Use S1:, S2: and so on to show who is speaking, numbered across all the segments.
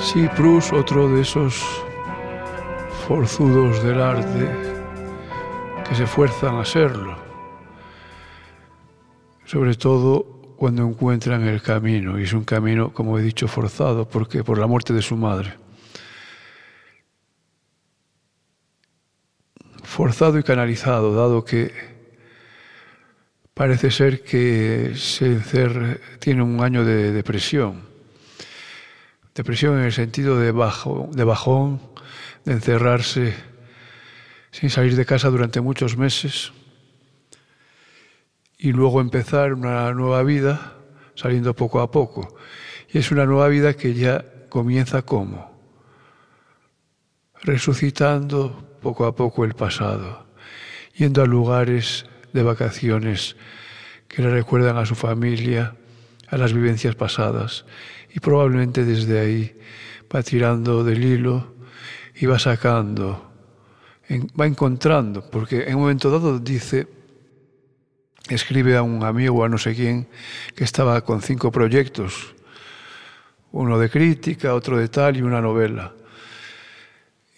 S1: Sí, Proust, otro de esos forzudos del arte que se fuerzan a serlo, sobre todo cuando encuentran el camino, y es un camino, como he dicho, forzado, porque por la muerte de su madre. Forzado y canalizado, dado que parece ser que se tiene un año de depresión Depresión en el sentido de, bajo, de bajón, de encerrarse sin salir de casa durante muchos meses y luego empezar una nueva vida saliendo poco a poco. Y es una nueva vida que ya comienza como resucitando poco a poco el pasado, yendo a lugares de vacaciones que le recuerdan a su familia, a las vivencias pasadas y probablemente desde ahí va tirando del hilo y va sacando, va encontrando, porque en un momento dado dice, escribe a un amigo, a no sé quién, que estaba con cinco proyectos, uno de crítica, otro de tal y una novela.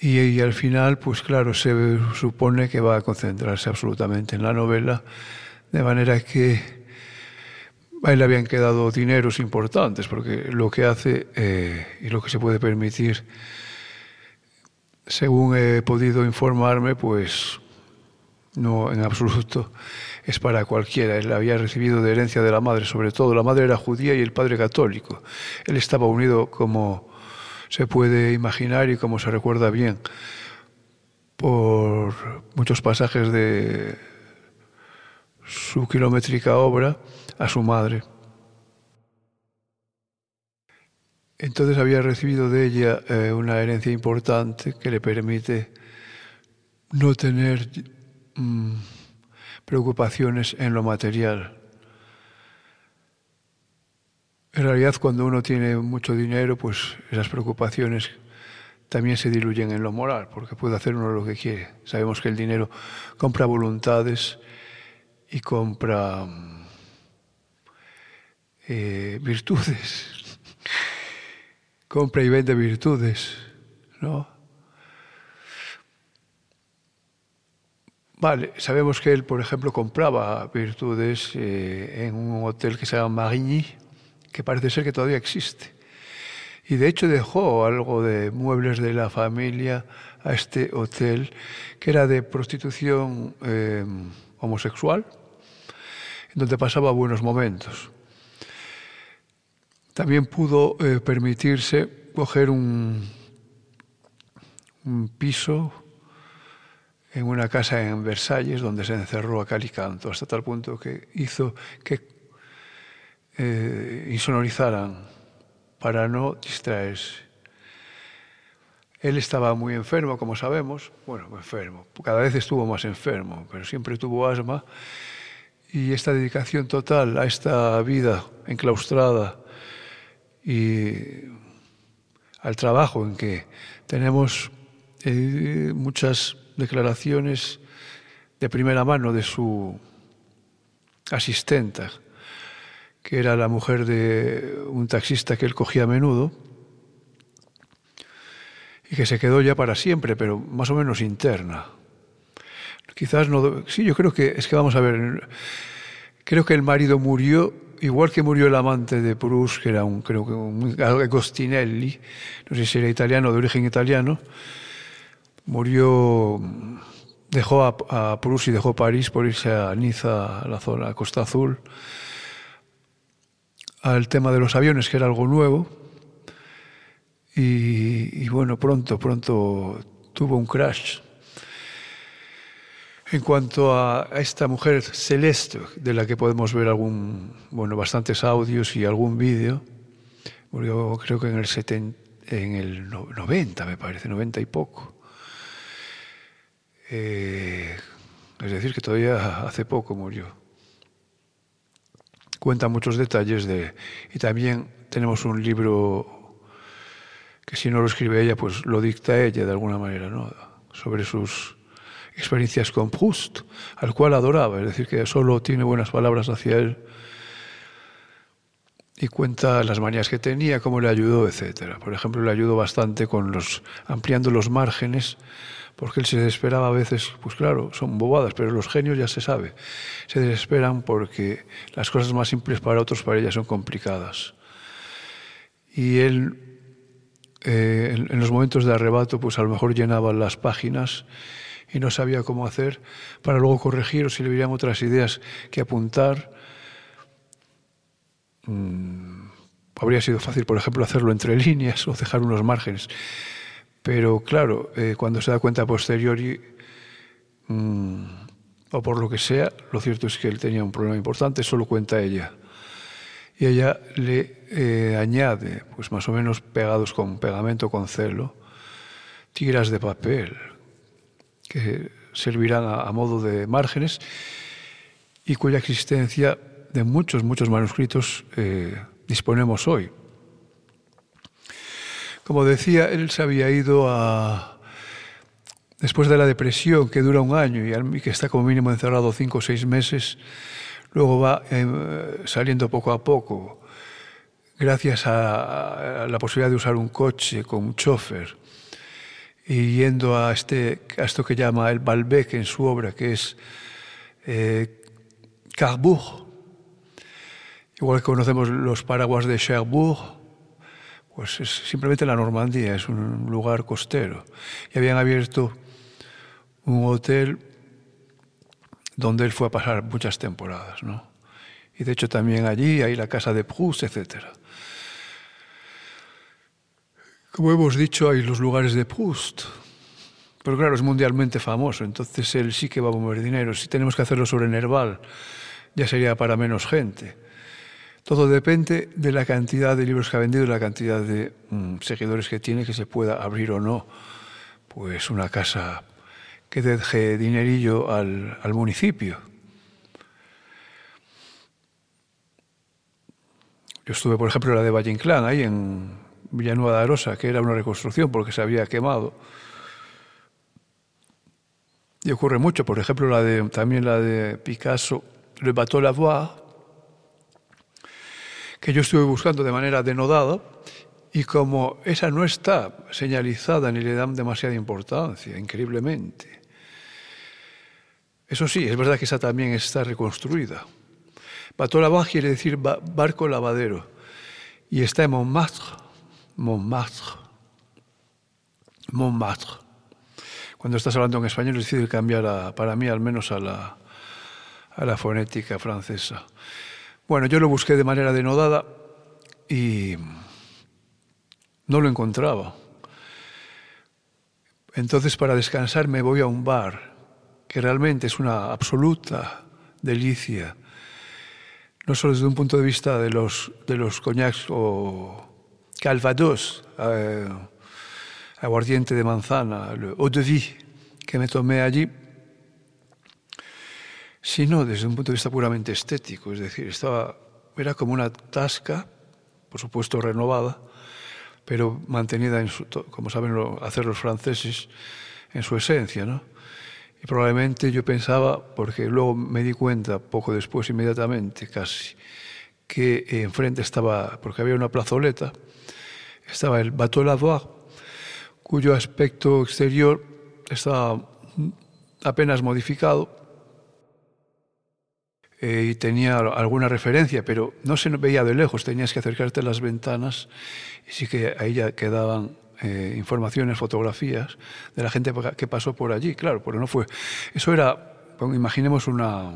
S1: Y, y, al final, pues claro, se supone que va a concentrarse absolutamente en la novela, de manera que a él le habían quedado dineros importantes, porque lo que hace eh, y lo que se puede permitir, según he podido informarme, pues no en absoluto es para cualquiera. Él había recibido de herencia de la madre, sobre todo. La madre era judía y el padre católico. Él estaba unido, como se puede imaginar y como se recuerda bien, por muchos pasajes de su kilométrica obra a su madre. Entonces había recibido de ella eh, una herencia importante que le permite no tener mm, preocupaciones en lo material. En realidad, cuando uno tiene mucho dinero, pues esas preocupaciones también se diluyen en lo moral, porque puede hacer uno lo que quiere. Sabemos que el dinero compra voluntades y compra mm, eh, virtudes. Compra y vende virtudes, ¿no? Vale, sabemos que él, por ejemplo, compraba virtudes eh, en un hotel que se llama Marigny, que parece ser que todavía existe. Y de hecho dejó algo de muebles de la familia a este hotel, que era de prostitución eh, homosexual, donde pasaba buenos momentos. También pudo eh, permitirse coger un, piso en una casa en Versalles donde se encerró a cal y canto, hasta tal punto que hizo que eh, insonorizaran para no distraerse. Él estaba muy enfermo, como sabemos, bueno, enfermo, cada vez estuvo más enfermo, pero siempre tuvo asma. Y esta dedicación total a esta vida enclaustrada y al trabajo en que tenemos eh, muchas declaraciones de primera mano de su asistenta, que era la mujer de un taxista que él cogía a menudo y que se quedó ya para siempre, pero más o menos interna. Quizás no. Sí, yo creo que es que vamos a ver. Creo que el marido murió igual que murió el amante de Proust, que era un, creo que un Agostinelli, no sé si era italiano, de origen italiano, murió, dejó a, a y dejó París por irse a Niza, a la zona, Costa Azul, al tema de los aviones, que era algo nuevo, y bueno, pronto, pronto tuvo un crash en cuanto a esta mujer celeste, de la que podemos ver algún, bueno, bastantes audios y algún vídeo, murió creo que en el, 70, en el 90, me parece, 90 y poco. Eh, es decir, que todavía hace poco murió. Cuenta muchos detalles de... Y también tenemos un libro que si no lo escribe ella, pues lo dicta ella de alguna manera, ¿no? Sobre sus experiencias con Proust, al cual adoraba, es decir, que solo tiene buenas palabras hacia él. y cuenta las manías que tenía, cómo le ayudó, etcétera. Por ejemplo, le ayudó bastante con los ampliando los márgenes, porque él se desesperaba a veces, pues claro, son bobadas, pero los genios ya se sabe, se desesperan porque las cosas más simples para otros, para ellas son complicadas. Y él, eh, en, en los momentos de arrebato, pues a lo mejor llenaba las páginas y no sabía cómo hacer para luego corregir o si le verían otras ideas que apuntar Mm, habría sido fácil, por ejemplo, hacerlo entre líneas o dejar unos márgenes. Pero claro, eh, cuando se da cuenta posteriori, mm, o por lo que sea, lo cierto es que él tenía un problema importante, solo cuenta ella. Y ella le eh, añade, pues más o menos pegados con pegamento con celo, tiras de papel que servirán a, a modo de márgenes y cuya existencia de muchos, muchos manuscritos eh, disponemos hoy. Como decía, él se había ido a... Después de la depresión, que dura un año y que está como mínimo encerrado cinco o seis meses, luego va eh, saliendo poco a poco, gracias a, la posibilidad de usar un coche con un chofer y yendo a, este, a esto que llama el Balbec en su obra, que es eh, Carbourg, Igual que conocemos los paraguas de Cherbourg, pues es simplemente la Normandía, es un lugar costero. Y habían abierto un hotel donde él fue a pasar muchas temporadas, ¿no? Y de hecho también allí hay la casa de Proust, etc. Como hemos dicho, hay los lugares de Proust. Pero claro, es mundialmente famoso, entonces él sí que va a mover dinero. Si tenemos que hacerlo sobre Nerval, ya sería para menos gente. Todo depende de la cantidad de libros que ha vendido y la cantidad de mm, seguidores que tiene, que se pueda abrir o no, pues una casa que deje dinerillo al, al municipio. Yo estuve, por ejemplo, en la de Valle Inclán, ahí en Villanueva de Arosa, que era una reconstrucción porque se había quemado. Y ocurre mucho, por ejemplo, la de, también la de Picasso, Le Bateau Lavoie, que yo estuve buscando de manera denodada y como esa no está señalizada ni le dan demasiada importancia, increíblemente. Eso sí, es verdad que esa también está reconstruida. Bateau quiere decir barco lavadero y está en Montmartre. Montmartre. Montmartre. Cuando estás hablando en español, decido cambiar, para mí al menos, a la, a la fonética francesa. Bueno, yo lo busqué de manera denodada y no lo encontraba. Entonces, para descansar, me voy a un bar, que realmente es una absoluta delicia, no solo desde un punto de vista de los, de los coñacs o calvados, aguardiente de manzana, el eau de vie que me tomé allí, sino desde un punto de vista puramente estético, es decir, estaba, era como una tasca, por supuesto renovada, pero mantenida, en su, como saben hacer los franceses, en su esencia, ¿no? Y probablemente yo pensaba, porque luego me di cuenta, poco después, inmediatamente, casi, que enfrente estaba, porque había una plazoleta, estaba el Bateau Lavoir, cuyo aspecto exterior estaba apenas modificado, eh, y tenía alguna referencia, pero no se veía de lejos, tenías que acercarte a las ventanas y sí que ahí ya quedaban eh, informaciones, fotografías de la gente que pasó por allí, claro, pero no fue. Eso era, imaginemos una.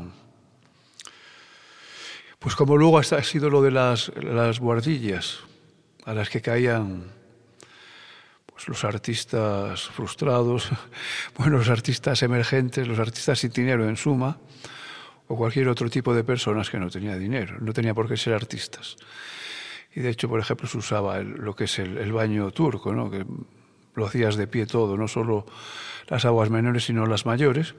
S1: Pues como luego ha sido lo de las, las guardillas, a las que caían pues los artistas frustrados, bueno, los artistas emergentes, los artistas sin dinero en suma, o cualquier otro tipo de personas que no tenía dinero, no tenía por qué ser artistas. Y de hecho, por ejemplo, se usaba lo que es el, baño turco, ¿no? que lo hacías de pie todo, no solo las aguas menores, sino las mayores.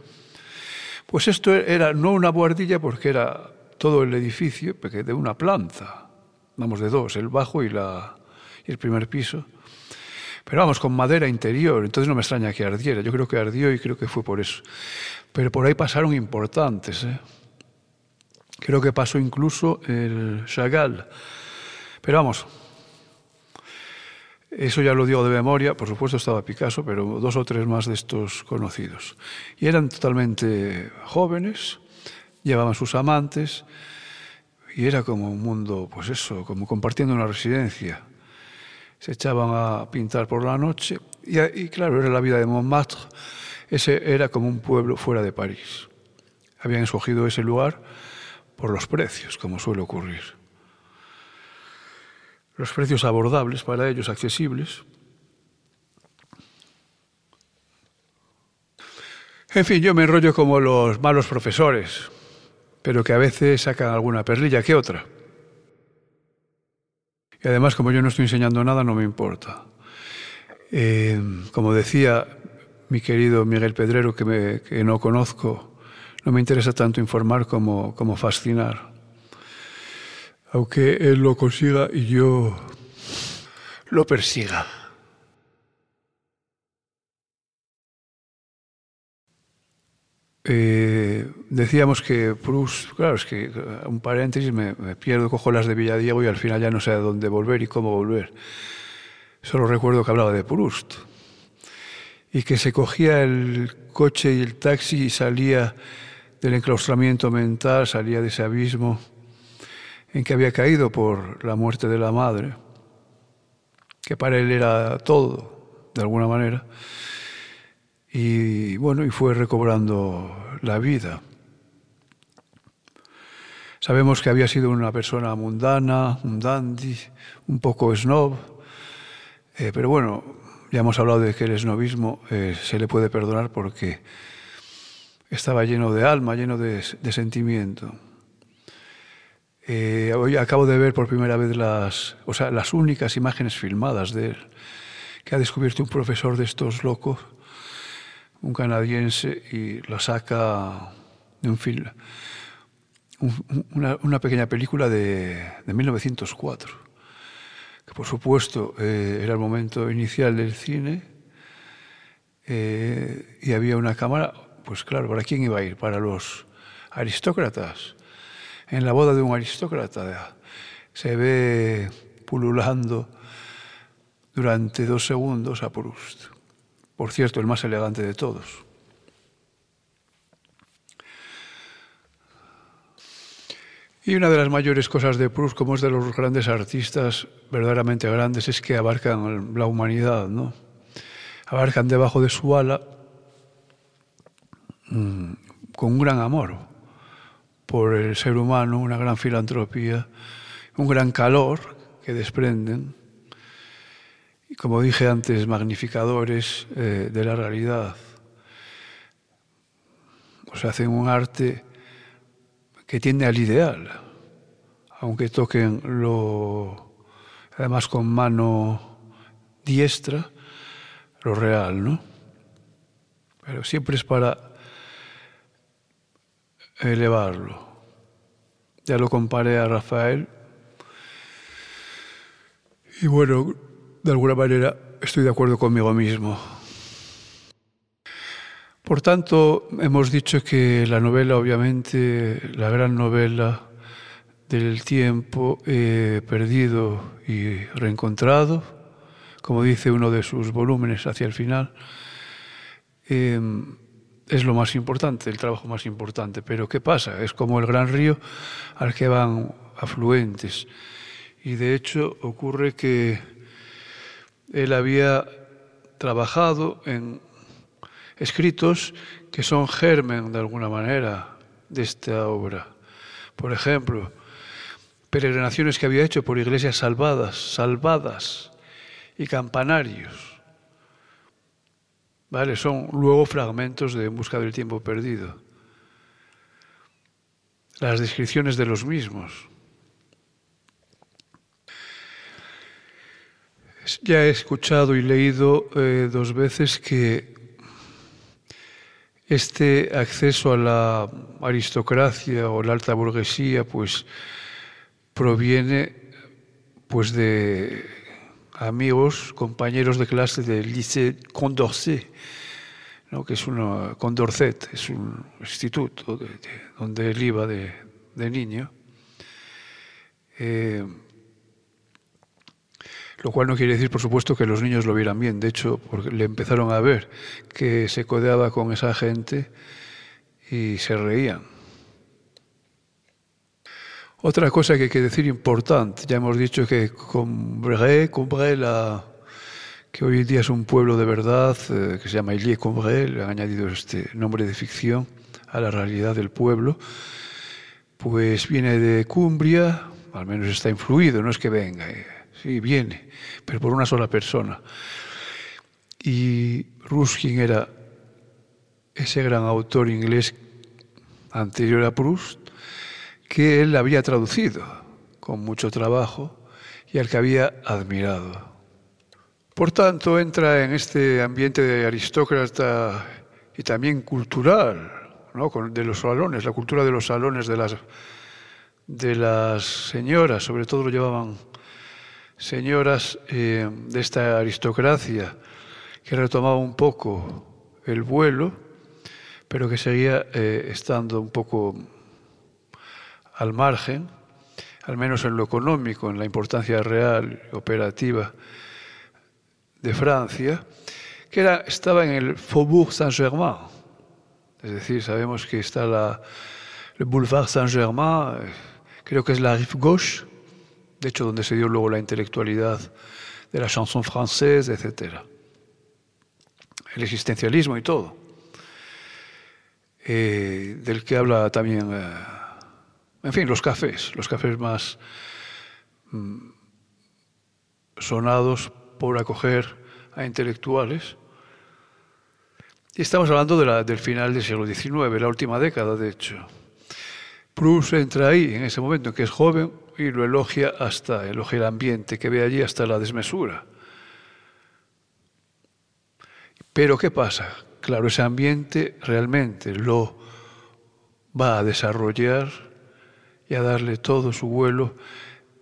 S1: Pues esto era no una buhardilla porque era todo el edificio de una planta, vamos, de dos, el bajo y, la, y el primer piso. Pero vamos, con madera interior, entonces no me extraña que ardiera. Yo creo que ardió y creo que fue por eso. Pero por ahí pasaron importantes. ¿eh? Creo que pasó incluso el Chagall, Pero vamos, eso ya lo digo de memoria, por supuesto estaba Picasso, pero dos o tres más de estos conocidos. Y eran totalmente jóvenes, llevaban sus amantes, y era como un mundo, pues eso, como compartiendo una residencia. Se echaban a pintar por la noche, y, y claro, era la vida de Montmartre, ese era como un pueblo fuera de París. Habían escogido ese lugar por los precios, como suele ocurrir. Los precios abordables para ellos, accesibles. En fin, yo me enrollo como los malos profesores, pero que a veces sacan alguna perlilla que otra. Y además, como yo no estoy enseñando nada, no me importa. Eh, como decía mi querido Miguel Pedrero, que, me, que no conozco, no me interesa tanto informar como, como fascinar. Aunque él lo consiga y yo lo persiga. Eh, decíamos que Proust, claro, es que un paréntesis, me, me, pierdo, cojo las de Villadiego y al final ya no sé a dónde volver y cómo volver. Solo recuerdo que hablaba de Proust y que se cogía el coche y el taxi y salía del enclaustramiento mental, salía de ese abismo en que había caído por la muerte de la madre, que para él era todo, de alguna manera, y bueno, y fue recobrando la vida. Sabemos que había sido una persona mundana, un dandy, un poco snob, eh, pero bueno, ya hemos hablado de que el esnovismo eh, se le puede perdonar porque estaba lleno de alma, lleno de, de sentimiento. Eh, hoy acabo de ver por primera vez las, o sea, las únicas imágenes filmadas de él, que ha descubierto un profesor de estos locos, un canadiense, y la saca de un film, un, una, pequeña película de, de 1904 que por supuesto eh, era el momento inicial del cine, eh, y había una cámara, pues claro, ¿para quién iba a ir? Para los aristócratas. En la boda de un aristócrata se ve pululando durante dos segundos a Proust. Por cierto, el más elegante de todos. Y una de las mayores cosas de Proust, como es de los grandes artistas, verdaderamente grandes, es que abarcan la humanidad, ¿no? Abarcan debajo de su ala mmm, con un gran amor por el ser humano, una gran filantropía, un gran calor que desprenden, como dije antes, magnificadores eh, de la realidad. O sea, hacen un arte que tiende al ideal, aunque toquen lo, además con mano diestra, lo real, ¿no? Pero siempre es para elevarlo. Ya lo comparé a Rafael y bueno, de alguna manera estoy de acuerdo conmigo mismo. Por tanto, hemos dicho que la novela, obviamente, la gran novela del tiempo eh, perdido y reencontrado, como dice uno de sus volúmenes hacia el final, eh, es lo más importante, el trabajo más importante. Pero ¿qué pasa? Es como el gran río al que van afluentes. Y de hecho ocurre que él había trabajado en escritos que son germen de alguna manera de esta obra. Por ejemplo, peregrinaciones que había hecho por iglesias salvadas, salvadas y campanarios. ¿Vale? Son luego fragmentos de En busca del tiempo perdido. Las descripciones de los mismos. Ya he escuchado y leído eh, dos veces que este acceso a la aristocracia o la alta burguesía pues proviene pues de amigos, compañeros de clase del Lycée Condorcet, ¿no? que es una, Condorcet, es un instituto de, de, donde él iba de, de niño. Eh, Lo cual no quiere decir, por supuesto, que los niños lo vieran bien. De hecho, porque le empezaron a ver que se codeaba con esa gente y se reían. Otra cosa que hay que decir importante, ya hemos dicho que Combray la, que hoy en día es un pueblo de verdad, eh, que se llama Illier-Combray, le han añadido este nombre de ficción a la realidad del pueblo, pues viene de Cumbria, al menos está influido, no es que venga, eh, sí, viene, pero por una sola persona. Y Ruskin era ese gran autor inglés anterior a Proust, que él había traducido con mucho trabajo y al que había admirado. Por tanto, entra en este ambiente de aristócrata y también cultural, ¿no? de los salones, la cultura de los salones de las, de las señoras, sobre todo lo llevaban señoras eh, de esta aristocracia que retomaba un poco el vuelo, pero que seguía eh, estando un poco al margen, al menos en lo económico, en la importancia real, operativa de Francia, que estaba en el Faubourg Saint-Germain. Es decir, sabemos que está la, el Boulevard Saint-Germain, eh, creo que es la rive gauche, de hecho donde se dio luego la intelectualidad de la chanson française, etc. El existencialismo y todo, eh, del que habla también, eh, en fin, los cafés, los cafés más mm, sonados por acoger a intelectuales. Y estamos hablando de la, del final del siglo XIX, la última década, de hecho. Proust entra ahí en ese momento, que es joven, y lo elogia hasta, elogia el ambiente que ve allí hasta la desmesura. Pero ¿qué pasa? Claro, ese ambiente realmente lo va a desarrollar y a darle todo su vuelo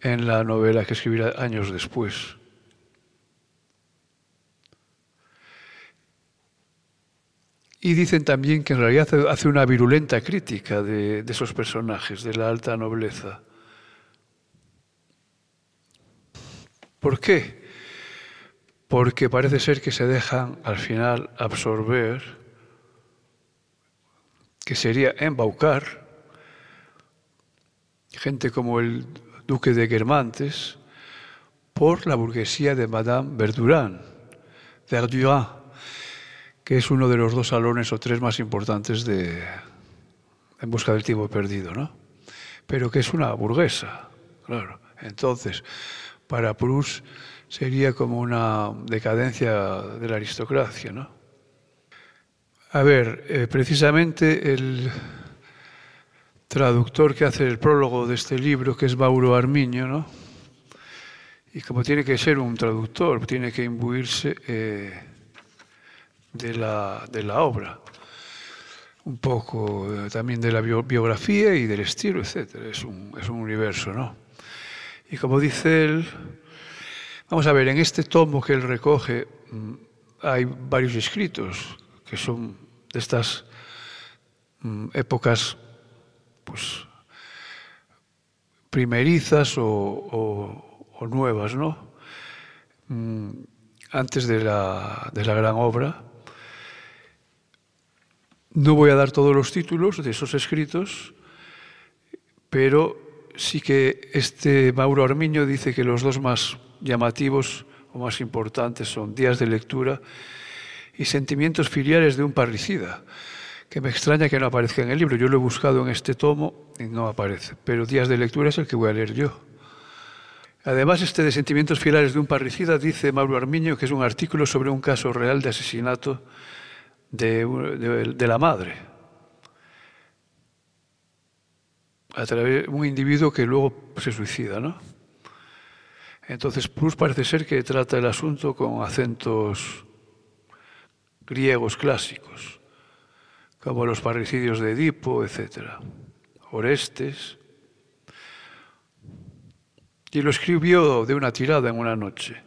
S1: en la novela que escribirá años después. Y dicen también que en realidad hace una virulenta crítica de, esos personajes, de la alta nobleza. ¿Por qué? Porque parece ser que se dejan al final absorber, que sería embaucar, gente como el duque de Guermantes, por la burguesía de Madame Verdurin, Verdurin, que es uno de los dos salones o tres más importantes de En busca del tiempo perdido, ¿no? Pero que es una burguesa, claro. Entonces, para Proust sería como una decadencia de la aristocracia, ¿no? A ver, eh, precisamente el traductor que hace el prólogo de este libro, que es Mauro Armiño, ¿no? Y como tiene que ser un traductor, tiene que imbuirse eh, de la, de la obra, un poco eh, también de la biografía y del estilo, etc. Es un, es un universo, ¿no? Y como dice él, vamos a ver, en este tomo que él recoge mm, hay varios escritos que son de estas mm, épocas pues primerizas o, o, o nuevas, ¿no? Mm, antes de la, de la gran obra. No voy a dar todos los títulos de esos escritos, pero sí que este Mauro Armiño dice que los dos más llamativos o más importantes son Días de lectura y Sentimientos filiales de un parricida, que me extraña que no aparezca en el libro. Yo lo he buscado en este tomo y no aparece, pero Días de lectura es el que voy a leer yo. Además, este de Sentimientos filiales de un parricida dice Mauro Armiño que es un artículo sobre un caso real de asesinato de, la madre. A través de un individuo que luego se suicida, ¿no? Entonces, Proust parece ser que trata el asunto con acentos griegos clásicos, como los parricidios de Edipo, etc. Orestes. Y lo escribió de una tirada en una noche.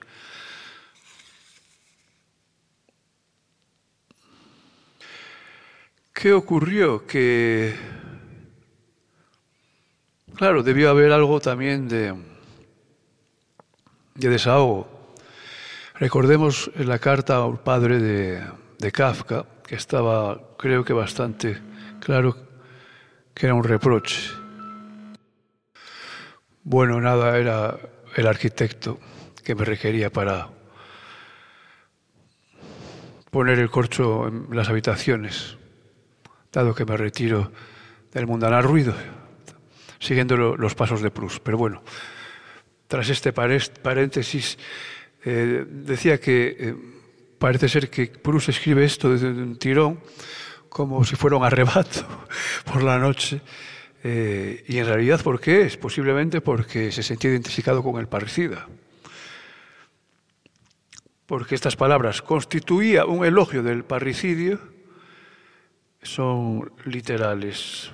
S1: ¿Qué ocurrió? Que, claro, debió haber algo también de, de desahogo. Recordemos la carta al padre de, de Kafka, que estaba, creo que bastante claro que era un reproche. Bueno, nada, era el arquitecto que me requería para poner el corcho en las habitaciones, dado que me retiro del mundanal ruido, siguiendo los pasos de Proust. Pero bueno, tras este paréntesis, eh, decía que eh, parece ser que Proust escribe esto desde un tirón, como si fuera un arrebato por la noche. Eh, y en realidad, ¿por qué es? Posiblemente porque se sentía identificado con el parricida. Porque estas palabras constituía un elogio del parricidio, son literales.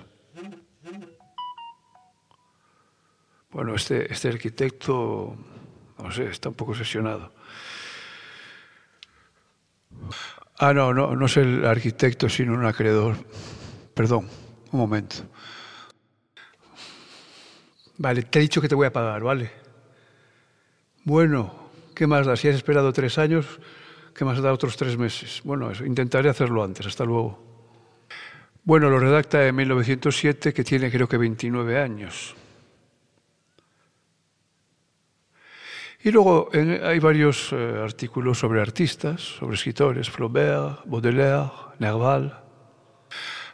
S1: Bueno, este, este arquitecto, no sé, está un poco obsesionado. Ah, no, no, no es el arquitecto, sino un acreedor. Perdón, un momento. Vale, te he dicho que te voy a pagar, ¿vale? Bueno, ¿qué más da? Si has esperado tres años, ¿qué más da otros tres meses? Bueno, intentaré hacerlo antes. Hasta luego. Bueno, lo redacta en 1907, que tiene creo que 29 años. Y luego hay varios eh, artículos sobre artistas, sobre escritores, Flaubert, Baudelaire, Nerval.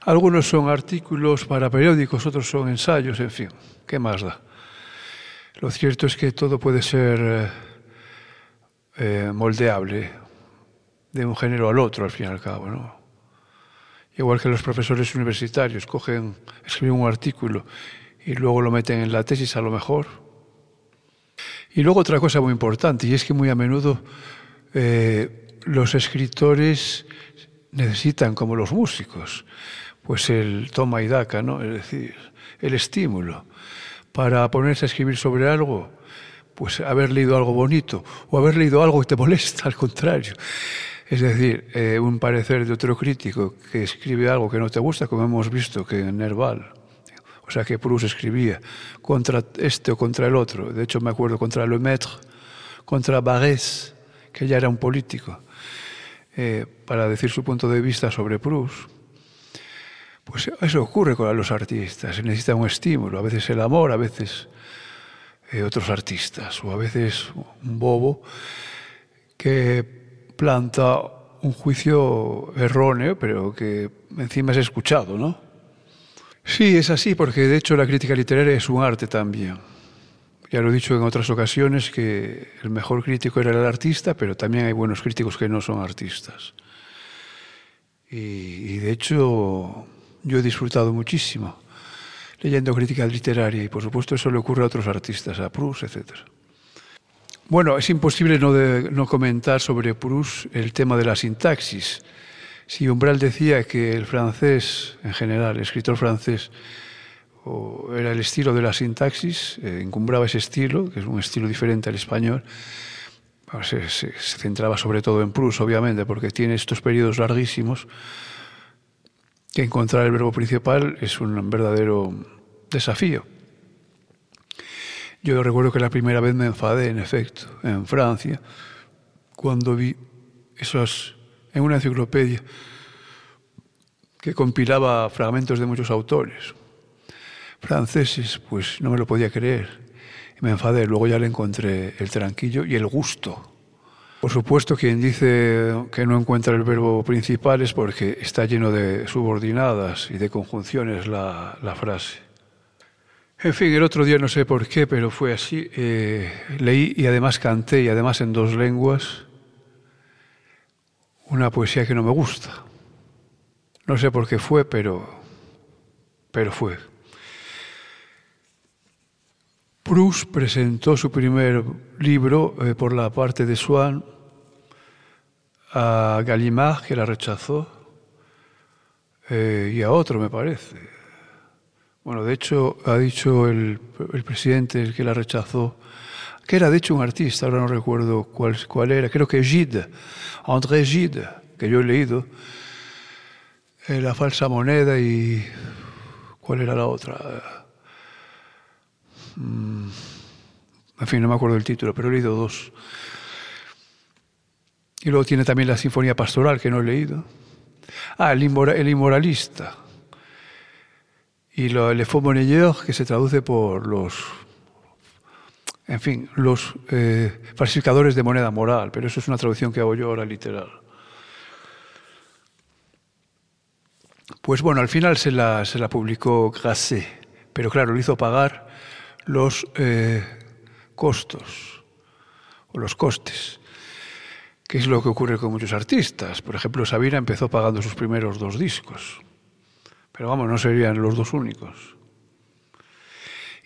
S1: Algunos son artículos para periódicos, otros son ensayos, en fin, ¿qué más da? Lo cierto es que todo puede ser eh, eh, moldeable de un género al otro, al fin y al cabo, ¿no? Igual que los profesores universitarios cogen, escriben un artículo y luego lo meten en la tesis a lo mejor, y luego otra cosa muy importante, y es que muy a menudo eh, los escritores necesitan, como los músicos, pues el toma y daca, ¿no? Es decir, el estímulo para ponerse a escribir sobre algo, pues haber leído algo bonito o haber leído algo que te molesta, al contrario. Es decir, eh, un parecer de otro crítico que escribe algo que no te gusta, como hemos visto que en Nerval O sea que Proust escribía contra este o contra el otro. De hecho, me acuerdo contra Lemaitre, contra Barrés, que ya era un político, eh, para decir su punto de vista sobre Proust. Pues eso ocurre con los artistas. Se necesita un estímulo. A veces el amor, a veces eh, otros artistas, o a veces un bobo que planta un juicio erróneo, pero que encima es escuchado, ¿no? Sí, es así, porque de hecho la crítica literaria es un arte también. Ya lo he dicho en otras ocasiones que el mejor crítico era el artista, pero también hay buenos críticos que no son artistas. Y, de hecho yo he disfrutado muchísimo leyendo crítica literaria y por supuesto eso le ocurre a otros artistas, a Proust, etc. Bueno, es imposible no, no comentar sobre Proust el tema de la sintaxis. Si Umbral decía que el francés, en general, el escritor francés, era el estilo de la sintaxis, eh, encumbraba ese estilo, que es un estilo diferente al español, se, se, centraba sobre todo en Proust, obviamente, porque tiene estos periodos larguísimos, que encontrar el verbo principal es un verdadero desafío. Yo recuerdo que la primera vez me enfadé, en efecto, en Francia, cuando vi esos en una enciclopedia que compilaba fragmentos de muchos autores franceses, pues no me lo podía creer. Me enfadé. Luego ya le encontré el tranquillo y el gusto. Por supuesto, quien dice que no encuentra el verbo principal es porque está lleno de subordinadas y de conjunciones la, la frase. En fin, el otro día no sé por qué, pero fue así. Eh, leí y además canté y además en dos lenguas una poesía que no me gusta. No sé por qué fue, pero, pero fue. Proust presentó su primer libro eh, por la parte de Swann a Gallimard, que la rechazó, eh, y a otro, me parece. Bueno, de hecho, ha dicho el, el presidente que la rechazó, que era de hecho un artista, ahora no recuerdo cuál, cuál era, creo que Gide, André Gide, que yo he leído, eh, La falsa moneda y... ¿Cuál era la otra? Mm, en fin, no me acuerdo el título, pero he leído dos. Y luego tiene también la Sinfonía Pastoral, que no he leído. Ah, el, inmoralista. Y lo, Le Faux Monnayeur, que se traduce por los, en fin, los eh, falsificadores de moneda moral, pero eso es una traducción que hago yo ahora literal. Pues bueno, al final se la, se la publicó Grasset, pero claro, le hizo pagar los eh, costos o los costes, que es lo que ocurre con muchos artistas. Por ejemplo, Sabina empezó pagando sus primeros dos discos, pero vamos, no serían los dos únicos.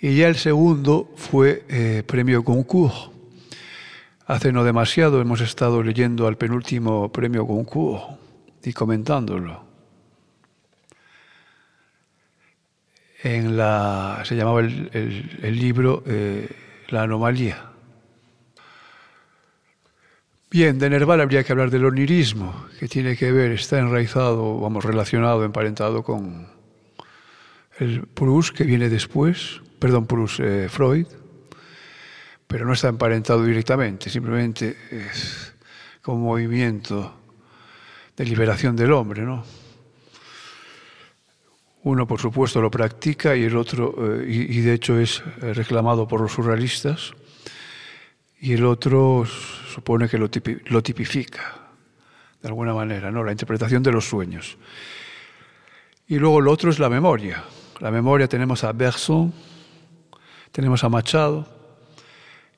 S1: Y ya el segundo fue eh, premio Goncourt. Hace no demasiado hemos estado leyendo al penúltimo premio Goncourt y comentándolo. en la, se llamaba el, libro eh, La anomalía. Bien, de Nerval habría que hablar del onirismo, que tiene que ver, está enraizado, vamos, relacionado, emparentado con el Proust, que viene después, perdón, Proust, eh, Freud, pero no está emparentado directamente, simplemente es como movimiento de liberación del hombre, ¿no? Uno, por supuesto, lo practica y el otro, eh, y, de hecho es eh, reclamado por los surrealistas, y el otro supone que lo, tipifica, de alguna manera, ¿no? la interpretación de los sueños. Y luego lo otro es la memoria. La memoria tenemos a Bergson, tenemos a Machado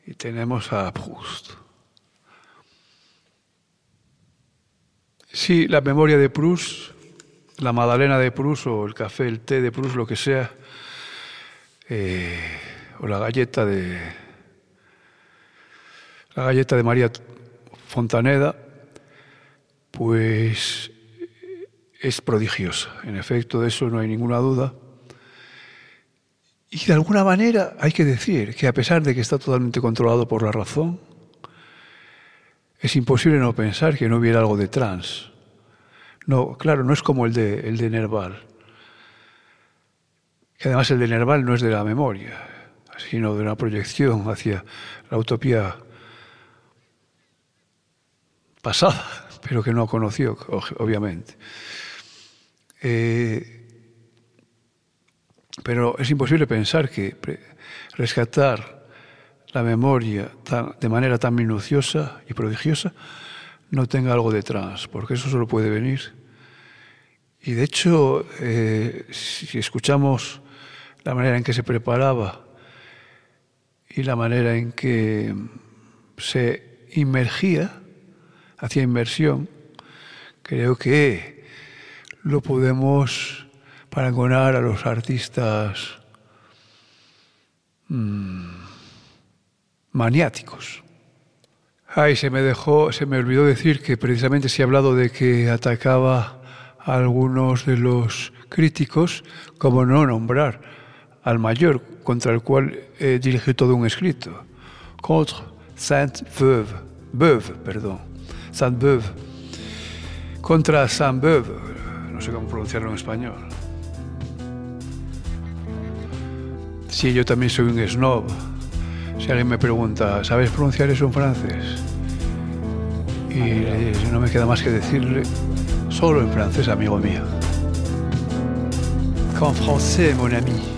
S1: y tenemos a Proust. Sí, la memoria de Proust la magdalena de Prus o el café, el té de Prus, lo que sea, eh, o la galleta de la galleta de María Fontaneda, pues es prodigiosa. En efecto, de eso no hay ninguna duda. Y de alguna manera hay que decir que a pesar de que está totalmente controlado por la razón, es imposible no pensar que no hubiera algo de trans no, claro, no es como el de, el de Nerval. Que además el de Nerval no es de la memoria, sino de una proyección hacia la utopía pasada, pero que no conoció, obviamente. Eh, pero es imposible pensar que rescatar la memoria de manera tan minuciosa y prodigiosa no tenga algo detrás, porque eso solo puede venir. Y de hecho, eh, si escuchamos la manera en que se preparaba y la manera en que se inmergía, hacía inmersión, creo que lo podemos paragonar a los artistas mm, maniáticos. Ay, se me dejó, se me olvidó decir que precisamente se ha hablado de que atacaba a algunos de los críticos, como no nombrar al mayor contra el cual he dirigido todo un escrito, contra Sainte-Beuve, Beuve, perdón, Sainte-Beuve, contra Sainte-Beuve, no sé cómo pronunciarlo en español. Sí, yo también soy un snob. Si alguien me pregunta, ¿sabes pronunciar eso en francés? Y no me queda más que decirle, solo en francés, amigo mío. Qu'en français, mon ami.